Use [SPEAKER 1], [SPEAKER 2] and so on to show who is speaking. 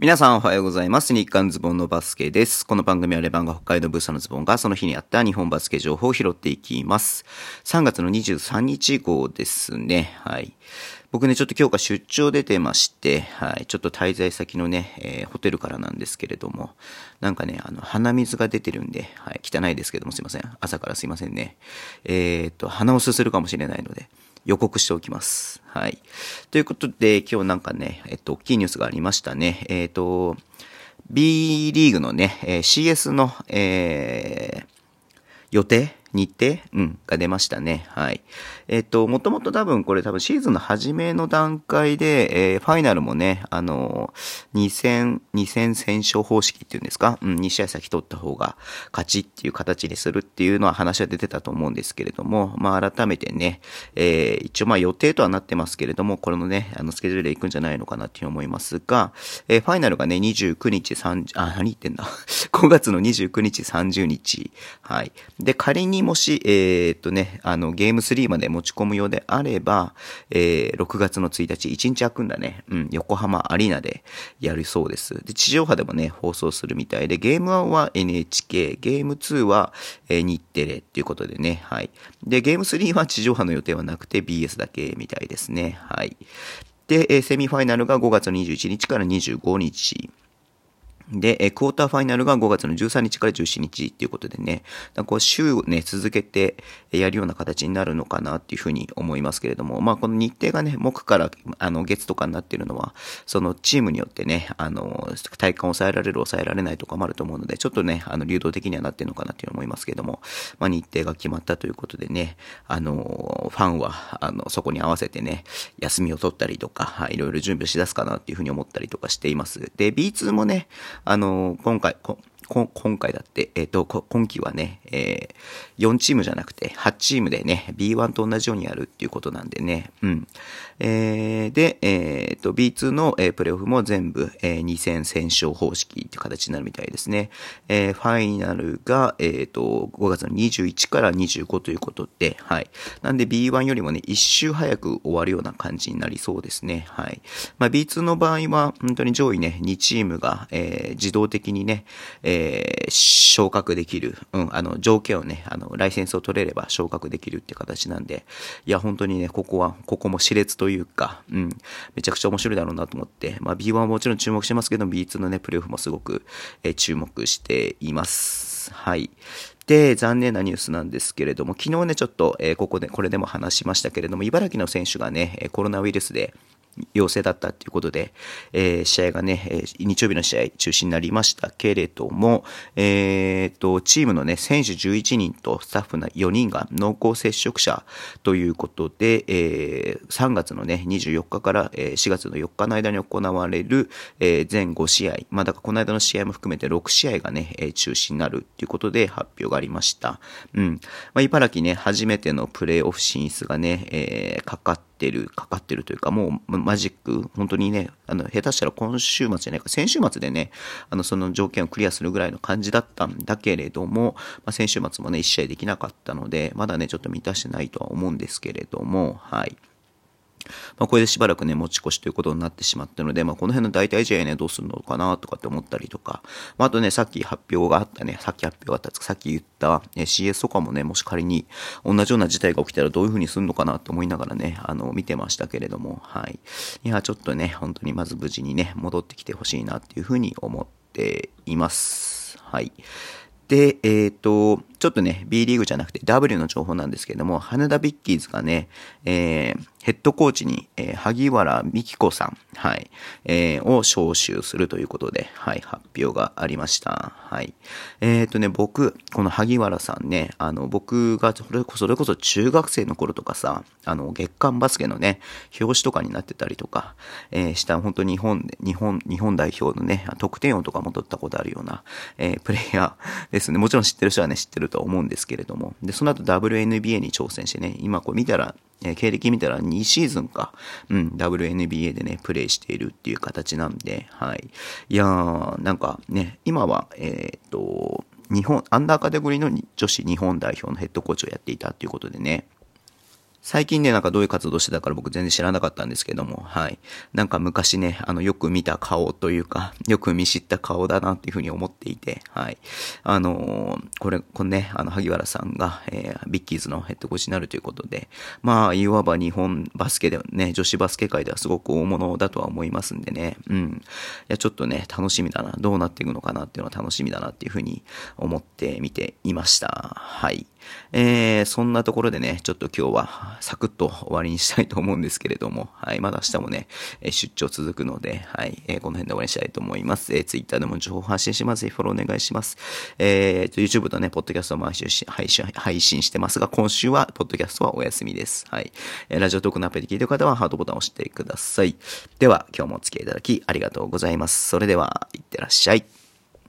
[SPEAKER 1] 皆さんおはようございます。日刊ズボンのバスケです。この番組はレバンが北海道ブースのズボンがその日にあった日本バスケ情報を拾っていきます。3月の23日号ですね。はい。僕ね、ちょっと今日から出張出てまして、はい。ちょっと滞在先のね、えーホテルからなんですけれども、なんかね、あの、鼻水が出てるんで、はい。汚いですけどもすいません。朝からすいませんね。えーっと、鼻をすするかもしれないので、予告しておきます。はい。ということで、今日なんかね、えっと、大きいニュースがありましたね。えっと、B リーグのね、えー CS の、えー予定日程？うん、が出ましたね。はい。えっ、と、もともと多分これ多分シーズンの初めの段階で、えーファイナルもね、あのー、2戦、2戦戦勝方式っていうんですか？うん、2試合先取った方が勝ちっていう形にするっていうのは話は出てたと思うんですけれども、まあ改めてね、えー一応まあ予定とはなってますけれども、これのね、あの、スケジュールで行くんじゃないのかなっていう思いますが、えーファイナルがね、29日3、あ、何言ってんだ？5月の29日30日。はい。で、仮にもし、えーっとね、あの、ゲーム3まで持ち込むようであれば、えー6月の1日、1日空くんだね。うん、横浜アリーナでやるそうです。で、地上波でもね、放送するみたいで、ゲーム1は NHK、ゲーム2は、えー日テレっていうことでね、はい。で、ゲーム3は地上波の予定はなくて BS だけみたいですね。はい。で、えセミファイナルが5月21日から25日。で、えクォーターファイナルが5月の13日から17日っていうことでね、こう週をね、続けてやるような形になるのかなっていうふうに思いますけれども、まあこの日程がね、木からあの月とかになっているのは、そのチームによってね、あの、体感を抑えられる、抑えられないとかもあると思うので、ちょっとね、あの、流動的にはなってるのかなっていう思いますけれども、まあ日程が決まったということでね、あの、ファンは、あの、そこに合わせてね、休みを取ったりとか、いろいろ準備をしだすかなっていうふうに思ったりとかしています。で、B2 もね、あの、今回、こ今回だって、えっ、と、今期はね、えー4チームじゃなくて8チームでね、B1 と同じようにやるっていうことなんでね、うん。えーで、えっ、と、B2 の、えープレイオフも全部、えー2戦戦勝方式って形になるみたいですね。えーファイナルが、えっ、と、5月の21から25ということで、はい。なんで B1 よりもね、一周早く終わるような感じになりそうですね。はい。まあ、B2 の場合は、本当に上位ね、2チームが、えー自動的にね、ええ昇格できる、うん、あの、条件をね、あの、ライセンスを取れれば昇格できるって形なんで、いや、本当にね、ここは、ここも熾烈というか、うん、めちゃくちゃ面白いだろうなと思って、まあ、B1 はもちろん注目してますけど、B2 のね、プレイオフもすごく、えー注目しています。はい。で、残念なニュースなんですけれども、昨日ね、ちょっと、えーここで、これでも話しましたけれども、茨城の選手がね、コロナウイルスで、陽性だったということで、えー試合がね、えー日曜日の試合中止になりましたけれども、えーと、チームのね、選手11人とスタッフの4人が濃厚接触者ということで、えー3月のね、24日から4月の4日の間に行われる、えー全5試合、まあだからこの間の試合も含めて6試合がね、中止になるということで発表がありました。うん。まあ、茨城ね、初めてのプレーオフ進出がね、えーかかっててる、かかってるというか、もうマジック、本当にね、あの、下手したら今週末じゃないか、先週末でね、あの、その条件をクリアするぐらいの感じだったんだけれども、まあ、先週末もね、1試合できなかったので、まだね、ちょっと満たしてないとは思うんですけれども、はい。まあ、これでしばらくね、持ち越しということになってしまったので、まあ、この辺の代替試合ね、どうするのかなとかって思ったりとか、まあ、あとね、さっき発表があったね、さっき発表があったさっき言った、え CS とかもね、もし仮に同じような事態が起きたらどういう風にするのかなと思いながらね、あの、見てましたけれども、はい。いや、ちょっとね、本当にまず無事にね、戻ってきてほしいなっていう風に思っています。はい。で、えっ、と、ちょっとね、B リーグじゃなくて W の情報なんですけれども、羽田ビッキーズがね、えーヘッドコーチに、えー萩原美希子さん、はい、えーを招集するということで、はい、発表がありました。はい。えっ、とね、僕、この萩原さんね、あの、僕が、それこそ、それこそ中学生の頃とかさ、あの、月刊バスケのね、表紙とかになってたりとか、えーした、本当日本、日本、日本代表のね、得点王とかも取ったことあるような、えープレイヤーですね。もちろん知ってる人はね、知ってると思うんですけれども。で、その後 WNBA に挑戦してね、今こう見たら、えー経歴見たら2シーズンか、うん、WNBA でね、プレイしているっていう形なんで、はい。いやー、なんかね、今は、えーっと、日本、アンダーカテゴリーの女子日本代表のヘッドコーチをやっていたっていうことでね、最近ね、なんかどういう活動してたから僕全然知らなかったんですけども、はい。なんか昔ね、あの、よく見た顔というか、よく見知った顔だなっていうふうに思っていて、はい。あのー、これ、これね、あの、萩原さんが、えー、ビッキーズのヘッドコーチになるということで、まあ、いわば日本バスケではね、女子バスケ界ではすごく大物だとは思いますんでね、うん。いや、ちょっとね、楽しみだな、どうなっていくのかなっていうのは楽しみだなっていうふうに思って見ていました。はい。えー、そんなところでね、ちょっと今日はサクッと終わりにしたいと思うんですけれども、はい、まだ明日もね、出張続くので、はい、えー、この辺で終わりにしたいと思います。えー、Twitter でも情報発信します。ぜひフォローお願いします。えー、YouTube とね、ポッドキャストも配信配信配信してますが、今週は、ポッドキャストはお休みです。はい。え、ラジオトークのアプリで聞いてる方は、ハートボタンを押してください。では、今日もお付き合いいただきありがとうございます。それでは、いってらっしゃい。